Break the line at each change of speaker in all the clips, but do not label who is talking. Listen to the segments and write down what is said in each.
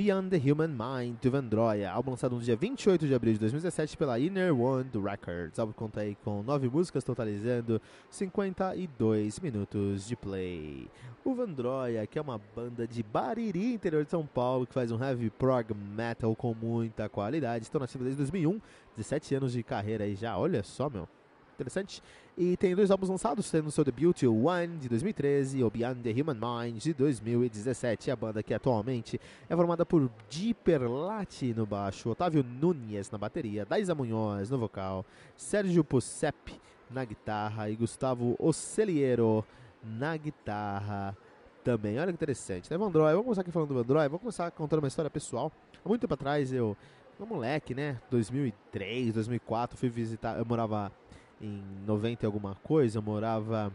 Beyond the Human Mind, do Vendroia, álbum lançado no dia 28 de abril de 2017 pela Inner One Records. O álbum conta aí com nove músicas, totalizando 52 minutos de play. O Vendroia, que é uma banda de Bariri, interior de São Paulo, que faz um heavy prog metal com muita qualidade. Estão nativos desde 2001, 17 anos de carreira aí já, olha só, meu interessante. E tem dois álbuns lançados, sendo seu debut One de 2013 e o Beyond the Human Mind de 2017. A banda que atualmente é formada por Dipper Lati no baixo, Otávio Nunes na bateria, Daisa Munhoz no vocal, Sérgio Pucep na guitarra e Gustavo Oceliero na guitarra também. Olha que interessante, né, Vandroy? Vamos começar aqui falando do Vandroy, vamos começar contando uma história pessoal. Há muito tempo atrás eu, um moleque, né, 2003, 2004, fui visitar, eu morava em 90 e alguma coisa, eu morava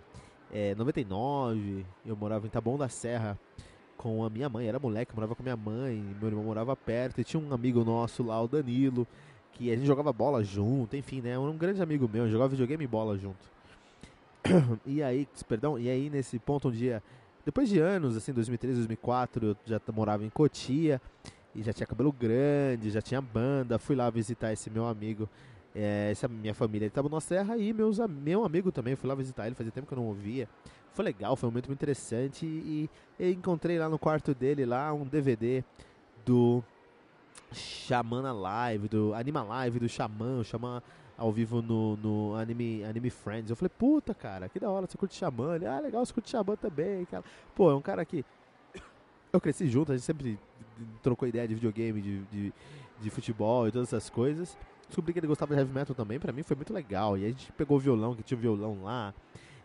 é, 99, eu morava em Taboão da Serra com a minha mãe, era moleque, eu morava com minha mãe, meu irmão morava perto, e tinha um amigo nosso lá, o Danilo, que a gente jogava bola junto, enfim, né, um grande amigo meu, jogava videogame e bola junto. E aí, perdão, e aí nesse ponto um dia, depois de anos, assim, 2003, 2004, eu já morava em Cotia, e já tinha cabelo grande, já tinha banda, fui lá visitar esse meu amigo é, essa minha família estava na Serra e meus, meu amigo também, fui lá visitar ele, fazia tempo que eu não ouvia. Foi legal, foi um momento muito interessante e, e encontrei lá no quarto dele lá um DVD do Xamana Live, do Anima Live do Xamã, o Xamã ao vivo no, no Anime, Anime Friends. Eu falei, puta, cara, que da hora, você curte Xamã? Ele, ah, legal, você curte Xamã também, cara. Pô, é um cara que eu cresci junto, a gente sempre trocou ideia de videogame, de, de, de futebol e todas essas coisas descobri que ele gostava de heavy metal também, pra mim foi muito legal. E a gente pegou o violão, que tinha o violão lá,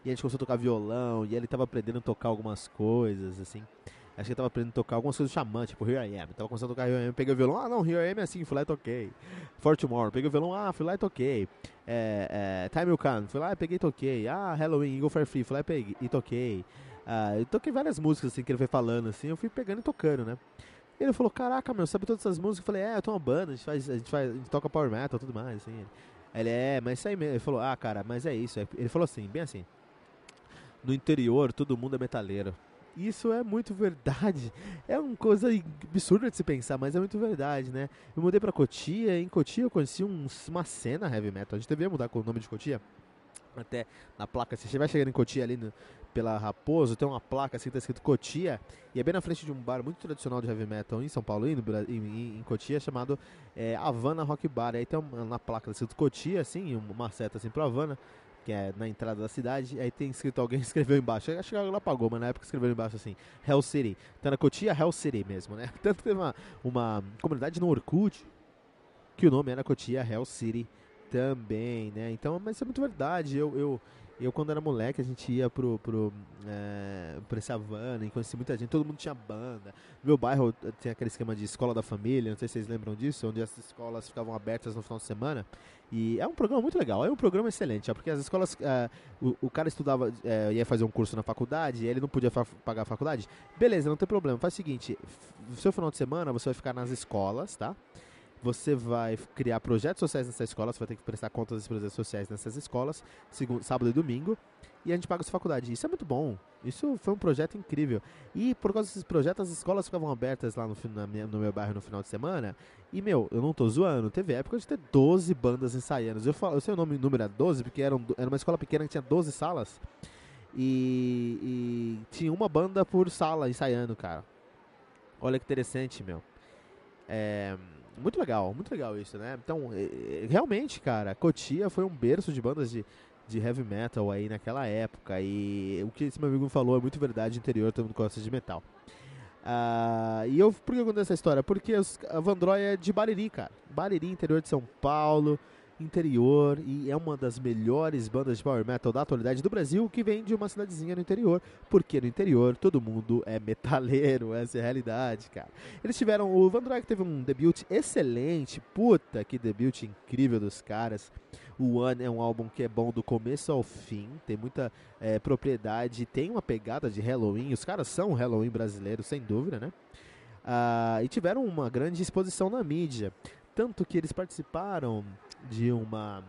e a gente começou a tocar violão, e ele tava aprendendo a tocar algumas coisas, assim. Acho que ele tava aprendendo a tocar algumas coisas Xamã, tipo Here I Am. Tava começando a tocar Here I Am, peguei o violão, ah não, Here I Am é assim, fui lá e toquei. For Tomorrow, peguei o violão, ah, fui lá e toquei. É, é, Time Will Come, fui lá e peguei e toquei. Ah, Halloween, Eagle for Free, fui lá e peguei e toquei. Ah, eu toquei várias músicas assim que ele foi falando, assim, eu fui pegando e tocando, né? Ele falou, caraca, meu, sabe todas essas músicas? Eu falei, é, eu tenho uma banda, a gente faz, a gente faz, a gente toca power metal tudo mais, assim. Ele, é, mas isso aí mesmo. Ele falou, ah, cara, mas é isso. Ele falou assim, bem assim. No interior, todo mundo é metaleiro. Isso é muito verdade. É uma coisa absurda de se pensar, mas é muito verdade, né? Eu mudei pra Cotia, em Cotia eu conheci um, uma cena heavy metal. A gente devia mudar com o nome de Cotia até na placa, você vai chegando em Cotia ali no, pela Raposo, tem uma placa assim que tá escrito Cotia, e é bem na frente de um bar muito tradicional de heavy metal em São Paulo e em, em, Cotia, chamado é, Havana Rock Bar. Aí tem uma, na placa tá escrito Cotia, assim, uma seta assim pro Havana, que é na entrada da cidade, aí tem escrito, alguém escreveu embaixo, acho que ela apagou, mas na época escreveu embaixo assim, Hell City. Então na Cotia, Hell City mesmo, né? Tanto que teve uma, uma comunidade no Orkut, que o nome era Cotia Hell City também, né? Então, mas isso é muito verdade. Eu, eu, eu quando era moleque, a gente ia pro, pro, é, pra Havana e conheci muita gente, todo mundo tinha banda. No meu bairro tinha aquele esquema de escola da família, não sei se vocês lembram disso, onde as escolas ficavam abertas no final de semana. E é um programa muito legal, é um programa excelente, ó, porque as escolas, é, o, o, cara estudava, é, ia fazer um curso na faculdade, e ele não podia pagar a faculdade. Beleza, não tem problema, faz o seguinte, no seu final de semana você vai ficar nas escolas, tá? Você vai criar projetos sociais nessa escola, você vai ter que prestar contas dos projetos sociais nessas escolas, segundo, sábado e domingo, e a gente paga a sua faculdade. Isso é muito bom. Isso foi um projeto incrível. E por causa desses projetos, as escolas ficavam abertas lá no, minha, no meu bairro no final de semana. E, meu, eu não tô zoando. Teve época de ter 12 bandas ensaiando. Eu, falo, eu sei o nome, número era 12, porque era, um, era uma escola pequena que tinha 12 salas. E, e tinha uma banda por sala ensaiando, cara. Olha que interessante, meu. É muito legal, muito legal isso, né? Então, realmente, cara, Cotia foi um berço de bandas de, de heavy metal aí naquela época. E o que esse meu amigo falou é muito verdade interior, todo mundo gosta de metal. Uh, e eu, por que eu contei essa história? Porque os, a Vandroy é de Bariri, cara. Bariri, interior de São Paulo interior e é uma das melhores bandas de power metal da atualidade do Brasil que vem de uma cidadezinha no interior, porque no interior todo mundo é metaleiro, essa é a realidade, cara. Eles tiveram, o Van Drake teve um debut excelente, puta que debut incrível dos caras. O One é um álbum que é bom do começo ao fim, tem muita é, propriedade, tem uma pegada de Halloween, os caras são Halloween brasileiro, sem dúvida, né? Ah, e tiveram uma grande exposição na mídia. Tanto que eles participaram de uma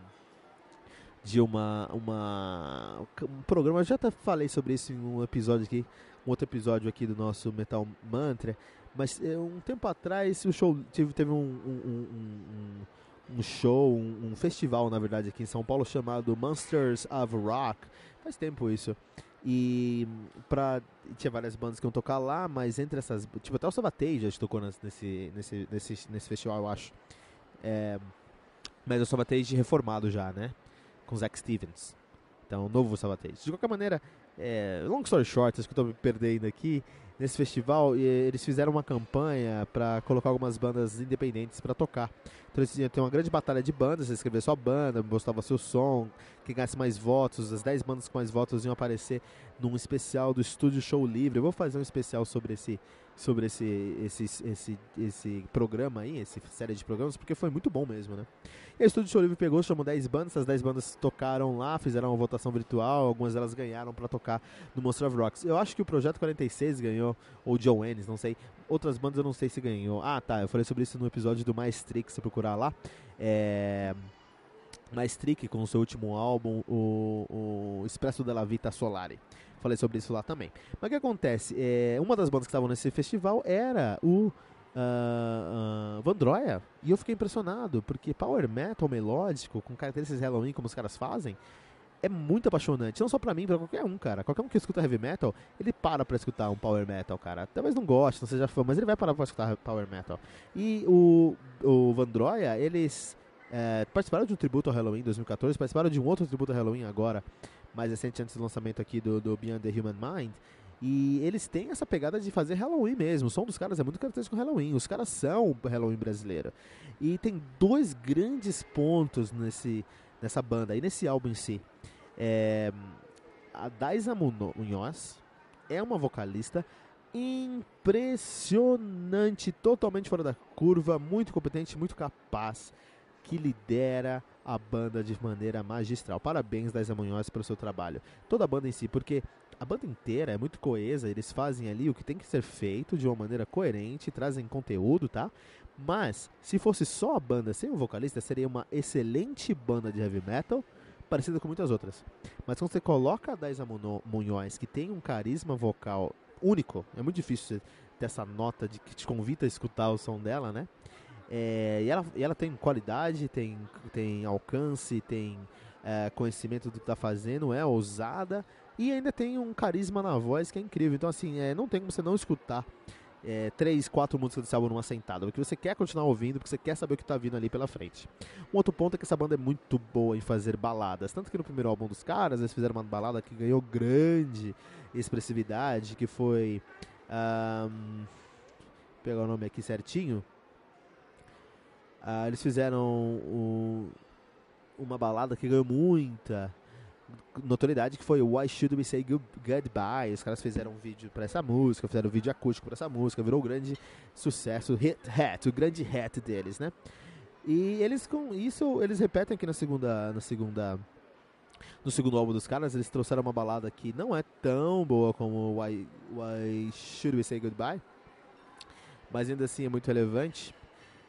de uma, uma um programa. Eu já até falei sobre isso em um episódio aqui, um outro episódio aqui do nosso Metal Mantra. Mas é, um tempo atrás o show teve, teve um, um, um, um show, um, festival na verdade aqui em São Paulo chamado Monsters of Rock. Faz tempo isso. E pra, tinha várias bandas que iam tocar lá, mas entre essas. Tipo, até o Savatei já tocou nesse, nesse, nesse, nesse festival, eu acho. É, mas o Savatei reformado já, né? Com Zack Stevens. Então, novo Savatei. De qualquer maneira, é, long story short, acho que eu tô me perdendo aqui nesse festival, eles fizeram uma campanha para colocar algumas bandas independentes para tocar. Então eles tinham uma grande batalha de bandas, você escrevia sua banda, mostrava seu som, quem ganhasse mais votos, as 10 bandas com mais votos iam aparecer num especial do Estúdio Show Livre. Eu vou fazer um especial sobre esse sobre esse, esse, esse, esse programa aí, essa série de programas, porque foi muito bom mesmo, né? E a Estúdio Show Livre pegou, chamou 10 bandas, essas 10 bandas tocaram lá, fizeram uma votação virtual, algumas delas ganharam para tocar no Monster of Rocks. Eu acho que o Projeto 46 ganhou, ou John Ennis, não sei. Outras bandas eu não sei se ganhou. Ah, tá, eu falei sobre isso no episódio do Maestrix, se procurar lá. É... Maestric com o seu último álbum, o, o Expresso della Vita Solare. Falei sobre isso lá também. Mas o que acontece? É, uma das bandas que estavam nesse festival era o uh, uh, Vandroia. E eu fiquei impressionado, porque power metal melódico, com características Halloween, como os caras fazem, é muito apaixonante. Não só pra mim, pra qualquer um, cara. Qualquer um que escuta heavy metal, ele para pra escutar um power metal, cara. Talvez não goste, não seja fã, mas ele vai parar pra escutar power metal. E o, o Vandroia, eles é, participaram de um tributo ao Halloween em 2014, participaram de um outro tributo ao Halloween agora, mais recente antes do lançamento aqui do, do Beyond the Human Mind. E eles têm essa pegada de fazer Halloween mesmo. O som dos caras é muito característico Halloween. Os caras são Halloween brasileiro. E tem dois grandes pontos nesse, nessa banda e nesse álbum em si. É, a Daisa Munhoz é uma vocalista impressionante, totalmente fora da curva, muito competente, muito capaz que lidera a banda de maneira magistral. Parabéns, Daisa Munhoz, pelo seu trabalho. Toda a banda em si, porque a banda inteira é muito coesa, eles fazem ali o que tem que ser feito de uma maneira coerente, trazem conteúdo, tá? Mas, se fosse só a banda sem o vocalista, seria uma excelente banda de heavy metal, parecida com muitas outras. Mas quando você coloca a Daisa Munhoz, que tem um carisma vocal único, é muito difícil ter essa nota de que te convida a escutar o som dela, né? É, e, ela, e ela tem qualidade, tem, tem alcance, tem é, conhecimento do que está fazendo, é ousada e ainda tem um carisma na voz que é incrível. Então, assim, é, não tem como você não escutar é, três, quatro músicas desse álbum numa sentada, porque você quer continuar ouvindo, porque você quer saber o que está vindo ali pela frente. Um outro ponto é que essa banda é muito boa em fazer baladas, tanto que no primeiro álbum dos caras eles fizeram uma balada que ganhou grande expressividade, que foi. Um, pegar o nome aqui certinho. Uh, eles fizeram o, uma balada que ganhou muita notoriedade, que foi Why Should We Say Goodbye. Os caras fizeram um vídeo para essa música, fizeram um vídeo acústico para essa música, virou um grande sucesso, hit hat, o grande hit deles, né? E eles com isso, eles repetem aqui na segunda, na segunda no segundo álbum dos caras, eles trouxeram uma balada que não é tão boa como Why, Why Should We Say Goodbye, mas ainda assim é muito relevante.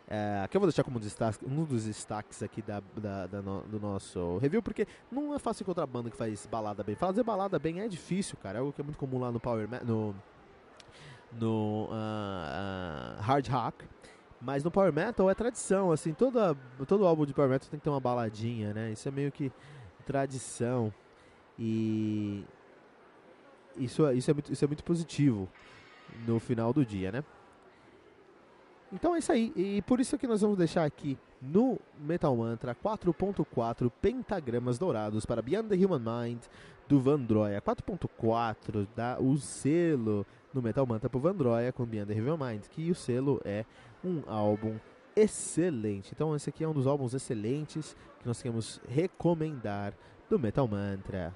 É, que eu vou deixar como destaque, um dos destaques aqui da, da, da no, do nosso review, porque não é fácil encontrar banda que faz balada bem. Fazer balada bem é difícil, cara. É algo que é muito comum lá no Power no, no uh, uh, Hard Rock. Mas no Power Metal é tradição, assim, toda, todo álbum de Power Metal tem que ter uma baladinha, né? Isso é meio que tradição. E isso, isso, é, muito, isso é muito positivo no final do dia, né? Então é isso aí. E por isso que nós vamos deixar aqui no Metal Mantra 4.4 pentagramas dourados para Beyond the Human Mind do Vandroia. 4.4 dá o selo no Metal Mantra pro Vandroia com Beyond the Human Mind, que o selo é um álbum excelente. Então esse aqui é um dos álbuns excelentes que nós queremos recomendar do Metal Mantra.